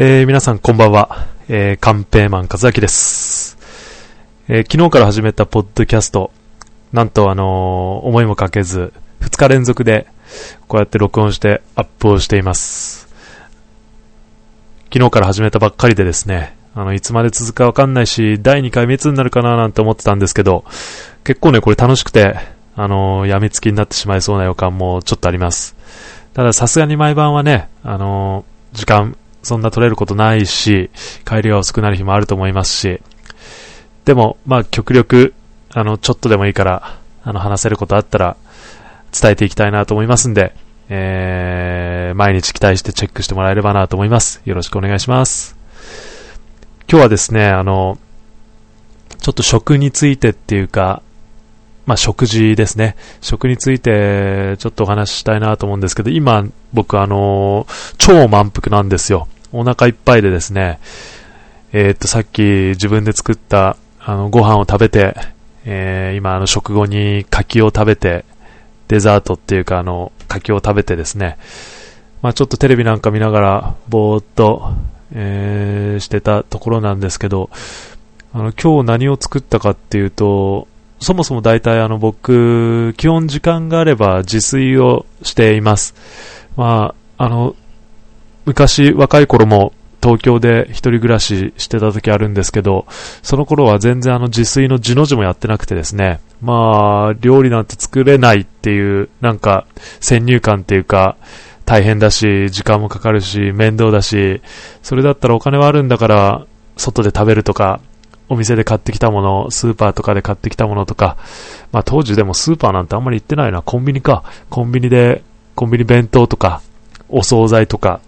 えー、皆さんこんばんは。えー、カンペーマン和明です。えー、昨日から始めたポッドキャスト、なんとあのー思いもかけず、2日連続で、こうやって録音してアップをしています。昨日から始めたばっかりでですね、あの、いつまで続くかわかんないし、第2回目いつになるかななんて思ってたんですけど、結構ね、これ楽しくて、あのーやみつきになってしまいそうな予感もちょっとあります。たださすがに毎晩はね、あの時間、そんな取れることないし、帰りが遅くなる日もあると思いますし、でも、まあ、極力、あの、ちょっとでもいいから、あの、話せることあったら、伝えていきたいなと思いますんで、えー、毎日期待してチェックしてもらえればなと思います。よろしくお願いします。今日はですね、あの、ちょっと食についてっていうか、まあ、食事ですね。食について、ちょっとお話ししたいなと思うんですけど、今、僕あの、超満腹なんですよ。お腹いっぱいでですね、えーっと、さっき自分で作った、あの、ご飯を食べて、えー今、あの、食後に柿を食べて、デザートっていうか、あの、柿を食べてですね、まあちょっとテレビなんか見ながら、ぼーっと、えーしてたところなんですけど、あの、今日何を作ったかっていうと、そもそも大体あの僕、基本時間があれば自炊をしています。まあ、あの、昔若い頃も東京で一人暮らししてた時あるんですけど、その頃は全然あの自炊の字の字もやってなくてですね、まあ、料理なんて作れないっていう、なんか先入観っていうか、大変だし、時間もかかるし、面倒だし、それだったらお金はあるんだから、外で食べるとか、お店で買ってきたもの、スーパーとかで買ってきたものとか、まあ当時でもスーパーなんてあんまり行ってないな、コンビニか。コンビニで、コンビニ弁当とか、お惣菜とか、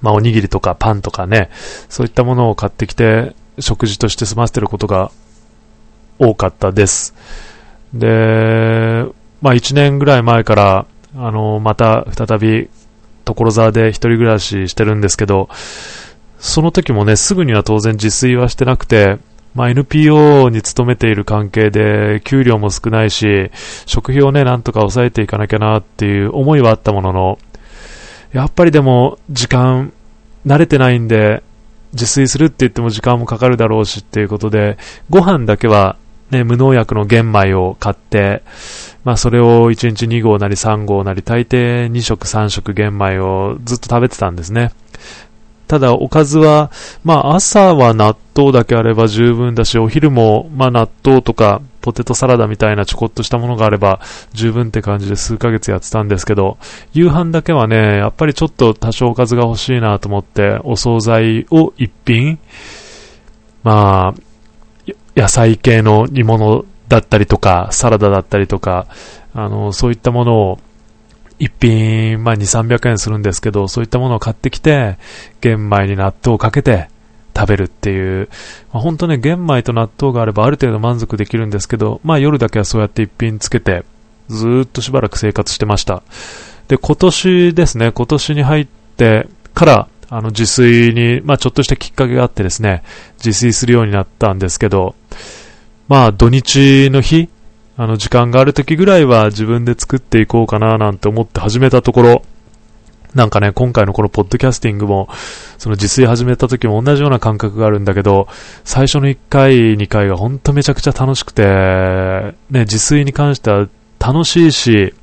まあおにぎりとかパンとかね、そういったものを買ってきて、食事として済ませてることが多かったです。で、まあ1年ぐらい前から、あの、また再び、所沢で一人暮らししてるんですけど、その時もね、すぐには当然自炊はしてなくて、まあ、NPO に勤めている関係で、給料も少ないし、食費をね、なんとか抑えていかなきゃなっていう思いはあったものの、やっぱりでも、時間、慣れてないんで、自炊するって言っても時間もかかるだろうしっていうことで、ご飯だけは、ね、無農薬の玄米を買って、まあそれを1日2合なり3合なり、大抵2食3食玄米をずっと食べてたんですね。ただ、おかずは、まあ、朝は納豆だけあれば十分だし、お昼も、まあ、納豆とか、ポテトサラダみたいなちょこっとしたものがあれば、十分って感じで数ヶ月やってたんですけど、夕飯だけはね、やっぱりちょっと多少おかずが欲しいなと思って、お惣菜を一品、まあ、野菜系の煮物だったりとか、サラダだったりとか、あの、そういったものを、一品、まあ、2、300円するんですけど、そういったものを買ってきて、玄米に納豆をかけて食べるっていう、まあ、本当ね、玄米と納豆があればある程度満足できるんですけど、まあ夜だけはそうやって一品つけて、ずっとしばらく生活してました。で、今年ですね、今年に入ってから、あの、自炊に、まあちょっとしたきっかけがあってですね、自炊するようになったんですけど、まあ土日の日、あの、時間がある時ぐらいは自分で作っていこうかななんて思って始めたところ、なんかね、今回のこのポッドキャスティングも、その自炊始めた時も同じような感覚があるんだけど、最初の1回、2回がほんとめちゃくちゃ楽しくて、ね、自炊に関しては楽しいし、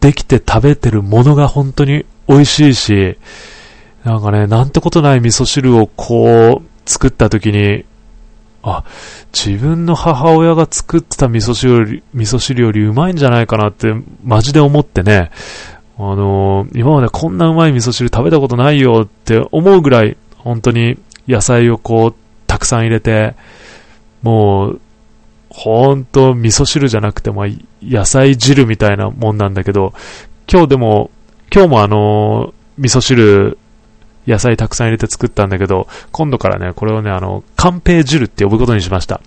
できて食べてるものが本当に美味しいし、なんかね、なんてことない味噌汁をこう、作った時に、あ、自分の母親が作ってた味噌汁より、味噌汁よりうまいんじゃないかなって、マジで思ってね、あのー今までこんなうまい味噌汁食べたことないよって思うぐらい、本当に野菜をこう、たくさん入れて、もう、ほんと味噌汁じゃなくても野菜汁みたいなもんなんだけど、今日でも、今日もあのー味噌汁、野菜たくさん入れて作ったんだけど、今度からね、これをね、あの、乾平汁って呼ぶことにしました。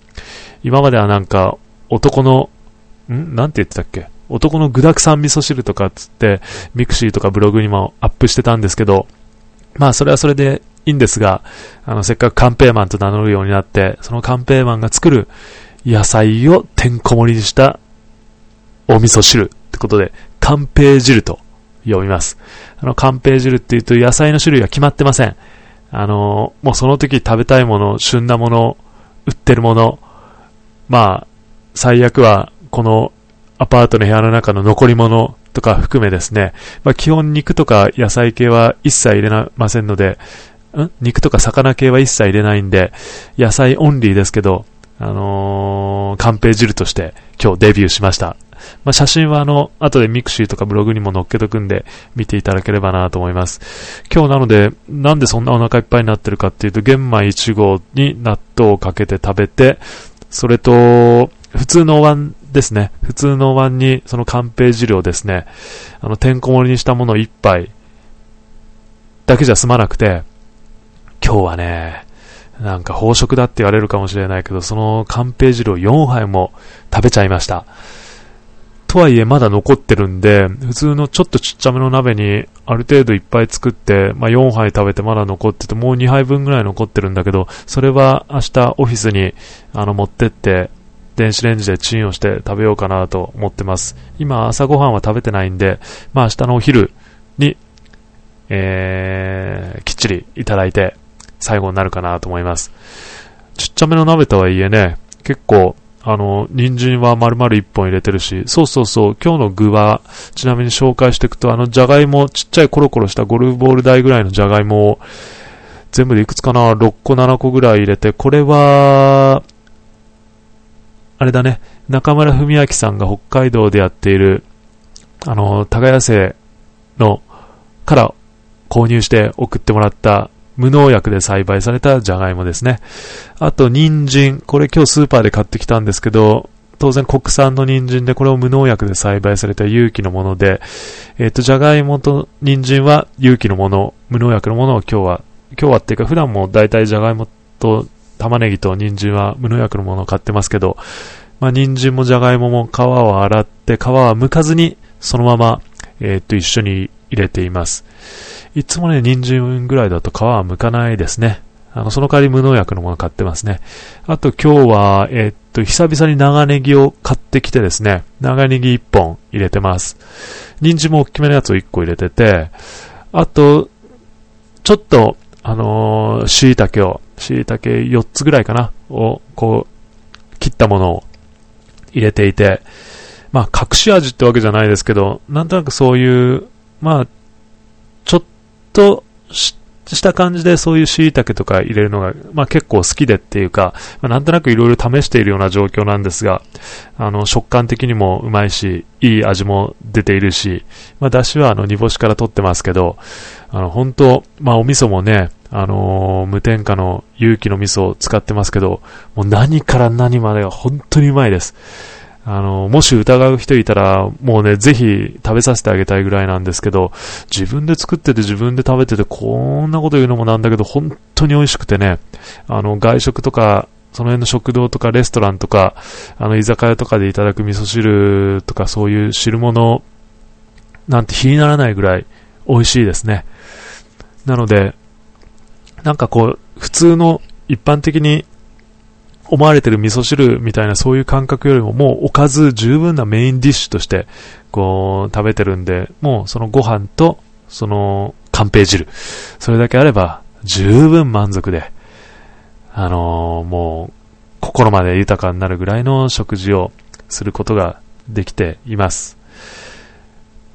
今まではなんか、男の、ん？なんて言ってたっけ？男の具沢山味噌汁とかっつって、ミクシーとかブログにもアップしてたんですけど、まあそれはそれでいいんですが、あの、せっかくカンペーマンと名乗るようになって、そのカンペーマンが作る野菜をてんこ盛りにしたお味噌汁ってことで、カンペー汁と読みます。あの、寒平汁っていうと野菜の種類が決まってません。あの、もうその時食べたいもの、旬なもの、売ってるもの、まあ、最悪は、このアパートの部屋の中の残り物とか含めですね、まあ、基本肉とか野菜系は一切入れませんので、ん？肉とか魚系は一切入れないんで、野菜オンリーですけど、あのー、カンペ汁として今日デビューしました。まあ、写真はあの、後でミクシーとかブログにも載っけとくんで、見ていただければなと思います。今日なので、なんでそんなお腹いっぱいになってるかっていうと、玄米1合に納豆をかけて食べて、それと、普通のお椀ですね。普通のお椀に、その乾平汁をですね、あの、てんこ盛りにしたものを1杯だけじゃ済まなくて、今日はね、なんか飽食だって言われるかもしれないけど、その乾平汁を4杯も食べちゃいました。とはいえまだ残ってるんで、普通のちょっとちっちゃめの鍋にある程度いっぱい作って、まあ、4杯食べてまだ残ってて、もう2杯分ぐらい残ってるんだけど、それは明日オフィスにあの持ってって、電子レンジでチンをして食べようかなと思ってます。今朝ごはんは食べてないんで、まあ明日のお昼に、えー、きっちりいただいて最後になるかなと思います。ちっちゃめの鍋とはいえね、結構あの、人参は丸々1本入れてるし、そうそうそう、今日の具は、ちなみに紹介していくと、あの、じゃがいも、ちっちゃいコロコロしたゴルフボール台ぐらいのじゃがいもを、全部でいくつかな ?6 個7個ぐらい入れて、これは、あれだね、中村文明さんが北海道でやっている、あの、耕せの、から購入して送ってもらった無農薬で栽培されたじゃがいもですね。あと、人参。これ今日スーパーで買ってきたんですけど、当然国産の人参で、これを無農薬で栽培された有機のもので、えっ、ー、と、じゃがいもと人参は有機のもの、無農薬のものを今日は、今日はっていうか普段も大体じゃがいもと玉ねぎと人参は無農薬のものを買ってますけど、まあ、人参もじゃがいもも皮を洗って、皮は剥かずに、そのまま、えっ、ー、と、一緒に入れています。いつもね、人参ぐらいだと皮は剥かないですね。あの、その代わり無農薬のもの買ってますね。あと今日は、えー、っと、久々に長ネギを買ってきてですね、長ネギ1本入れてます。人参も大きめのやつを1個入れてて、あと、ちょっと、あのー、椎茸を、椎茸4つぐらいかな、を、こう、切ったものを入れていて、まあ、隠し味ってわけじゃないですけど、なんとなくそういう、まあ、ちょっとした感じでそういう椎茸とか入れるのが、まあ、結構好きでっていうか、まあ、なんとなくいろいろ試しているような状況なんですが、あの、食感的にもうまいし、いい味も出ているし、まあ、だしはあの、煮干しから取ってますけど、あの、本当まあ、お味噌もね、あのー、無添加の有機の味噌を使ってますけど、もう何から何までが本当にうまいです。あの、もし疑う人いたら、もうね、ぜひ食べさせてあげたいぐらいなんですけど、自分で作ってて自分で食べてて、こんなこと言うのもなんだけど、本当に美味しくてね、あの、外食とか、その辺の食堂とかレストランとか、あの、居酒屋とかでいただく味噌汁とかそういう汁物なんて比にならないぐらい美味しいですね。なので、なんかこう、普通の一般的に思われてる味噌汁みたいなそういう感覚よりももうおかず十分なメインディッシュとしてこう食べてるんで、もうそのご飯とその乾平汁、それだけあれば十分満足で、あのー、もう心まで豊かになるぐらいの食事をすることができています。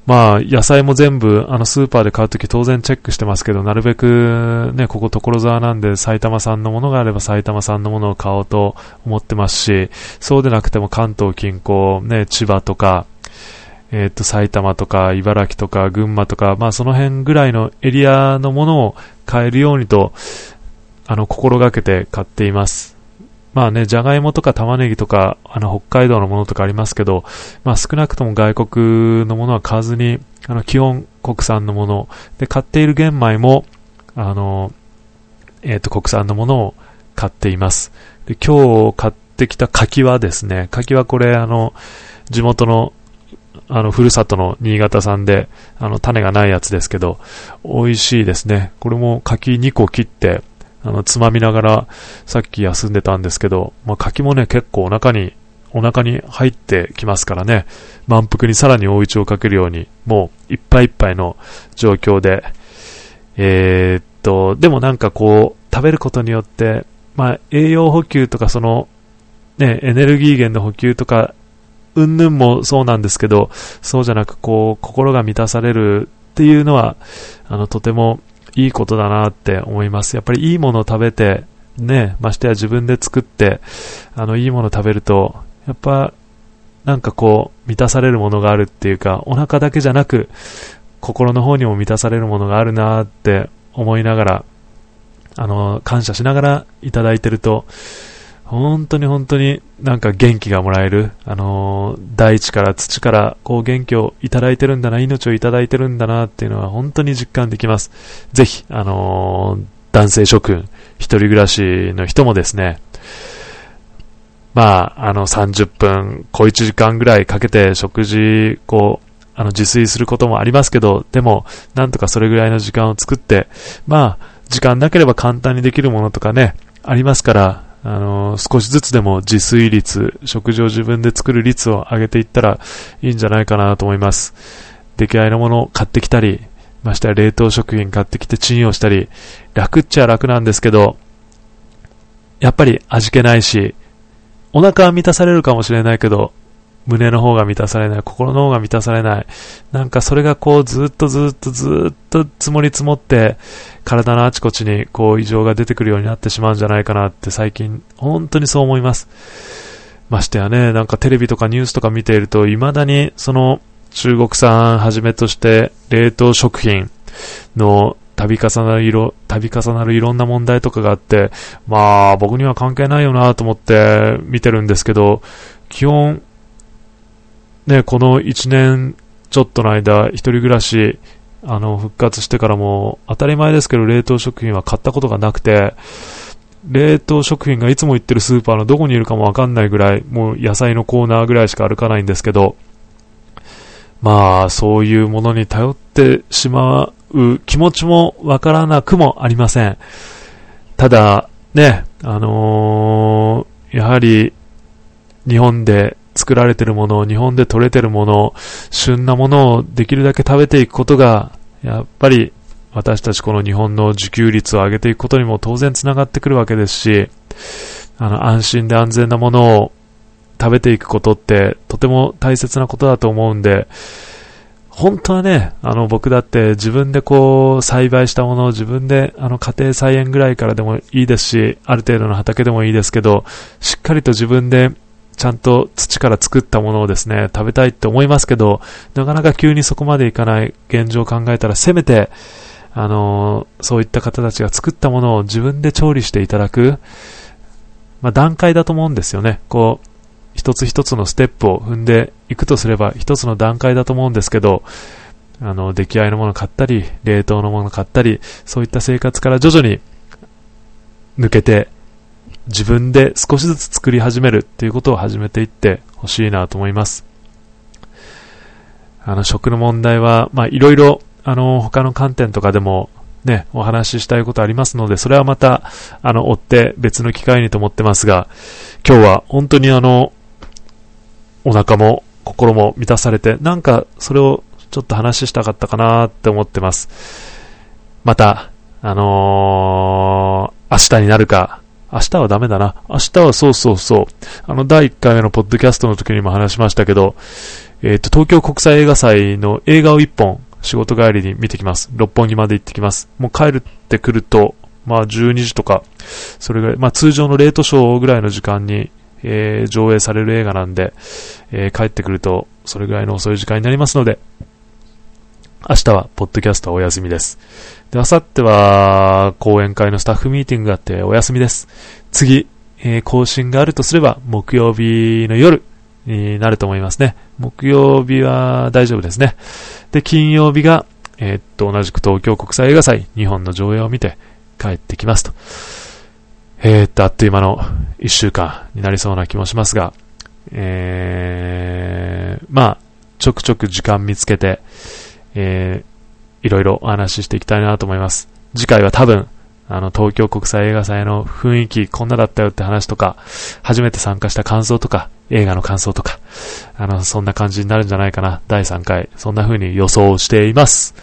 まあ、野菜も全部、あの、スーパーで買うとき当然チェックしてますけど、なるべく、ね、ここ所沢なんで、埼玉産のものがあれば埼玉産のものを買おうと思ってますし、そうでなくても関東近郊、ね、千葉とか、えっ、と、埼玉とか、茨城とか、群馬とか、まあ、その辺ぐらいのエリアのものを買えるようにと、あの、心がけて買っています。まあね、じゃがいもとか玉ねぎとか、あの、北海道のものとかありますけど、まあ少なくとも外国のものは買わずに、あの、基本国産のもの、で、買っている玄米も、あの、えっ、ー、と、国産のものを買っています。で、今日買ってきた柿はですね、柿はこれ、あの、地元の、あの、ふるさとの新潟産で、あの、種がないやつですけど、美味しいですね。これも柿2個切って、あの、つまみながら、さっき休んでたんですけど、まあ、柿もね、結構お腹にお腹に入ってきますからね、満腹にさらに追い打ちをかけるように、もういっぱいいっぱいの状況で、えー、っと、でもなんかこう、食べることによって、まあ、栄養補給とかその、ね、エネルギー源の補給とか、うんぬんもそうなんですけど、そうじゃなくこう、心が満たされるっていうのは、あの、とてもいいことだなって思います。やっぱりいいものを食べて、ね、ましてや自分で作って、あの、いいものを食べると、やっぱ、なんかこう、満たされるものがあるっていうか、お腹だけじゃなく、心の方にも満たされるものがあるなって思いながら、あの、感謝しながらいただいてると、本当に本当になんか元気がもらえる、あの大地から土からこう元気をいただいてるんだな、命をいただいてるんだなっていうのは本当に実感できます。ぜひ、あの男性諸君、一人暮らしの人もですね、まあ、あの30分、小1時間ぐらいかけて食事、こう、あの自炊することもありますけど、でも、なんとかそれぐらいの時間を作って、まあ、時間なければ簡単にできるものとかね、ありますから、あの少しずつでも自炊率、食事を自分で作る率を上げていったらいいんじゃないかなと思います。出来合いのものを買ってきたり、ましては冷凍食品買ってきてチンをしたり、楽っちゃ楽なんですけど、やっぱり味気ないし、お腹は満たされるかもしれないけど、胸の方が満たされない、心の方が満たされない。なんかそれがこうずっとずっとずっと積もり積もって、体のあちこちにこう異常が出てくるようになってしまうんじゃないかなって最近本当にそう思います。ましてやね、なんかテレビとかニュースとか見ていると未だにその中国産はじめとして冷凍食品の度重なる色、度重なるいろんな問題とかがあって、まあ僕には関係ないよなと思って見てるんですけど、基本ね、この1年ちょっとの間、一人暮らし、あの、復活してからも、当たり前ですけど、冷凍食品は買ったことがなくて、冷凍食品がいつも行ってるスーパーのどこにいるかもわかんないぐらい、もう野菜のコーナーぐらいしか歩かないんですけど、まあ、そういうものに頼ってしまう気持ちもわからなくもありません。ただ、ね、あのー、やはり、日本で作られてるもの、日本で取れてるもの、旬なものをできるだけ食べていくことが、やっぱり私たちこの日本の自給率を上げていくことにも当然つながってくるわけですし、あの、安心で安全なものを食べていくことってとても大切なことだと思うんで、本当はね、あの僕だって自分でこう栽培したものを自分であの家庭菜園ぐらいからでもいいですし、ある程度の畑でもいいですけど、しっかりと自分でちゃんと土から作ったものをですね、食べたいって思いますけど、なかなか急にそこまでいかない現状を考えたら、せめて、あのー、そういった方たちが作ったものを自分で調理していただく、まあ、段階だと思うんですよね。こう、一つ一つのステップを踏んでいくとすれば、一つの段階だと思うんですけど、あの、出来合いのもの買ったり、冷凍のもの買ったり、そういった生活から徐々に抜けて自分で少しずつ作り始めるっていうことを始めていってほしいなと思います。あの、食の問題は、まあ、いろいろ、あの、他の観点とかでも、ね、お話ししたいことありますので、それはまた、あの、追って別の機会にと思ってますが、今日は本当にあの、お腹も心も満たされて、なんかそれをちょっと話したかったかなって思ってます。また、あのー、明日になるか、明日はダメだな。明日はそうそうそう。あの、第1回目のポッドキャストの時にも話しましたけど、えっ、ー、と、東京国際映画祭の映画を1本、仕事帰りに見てきます。六本木まで行ってきます。もう帰ってくると、まあ12時とか、それぐらい、まあ通常のレートショーぐらいの時間に、えー、上映される映画なんで、えー、帰ってくると、それぐらいの遅い時間になりますので、明日は、ポッドキャストお休みです。で、あさっては、講演会のスタッフミーティングがあってお休みです。次、えー、更新があるとすれば、木曜日の夜になると思いますね。木曜日は大丈夫ですね。で、金曜日が、えー、っと、同じく東京国際映画祭、日本の上映を見て帰ってきますと。えー、っと、あっという間の一週間になりそうな気もしますが、えー、まあ、ちょくちょく時間見つけて、えー、いろいろお話ししていきたいなと思います。次回は多分、あの、東京国際映画祭の雰囲気、こんなだったよって話とか、初めて参加した感想とか、映画の感想とか、あの、そんな感じになるんじゃないかな。第3回、そんな風に予想しています。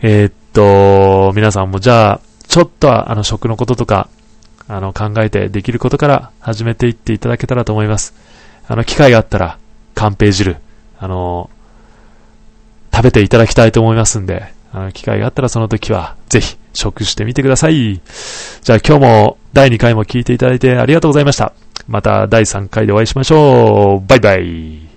えー、っと、皆さんもじゃあ、ちょっとは、あの、食のこととか、あの、考えてできることから始めていっていただけたらと思います。あの、機会があったら、カンペ汁、あの、食べていただきたいと思いますんで、あの、機会があったらその時は、ぜひ、食してみてください。じゃあ今日も第2回も聞いていただいてありがとうございました。また第3回でお会いしましょう。バイバイ。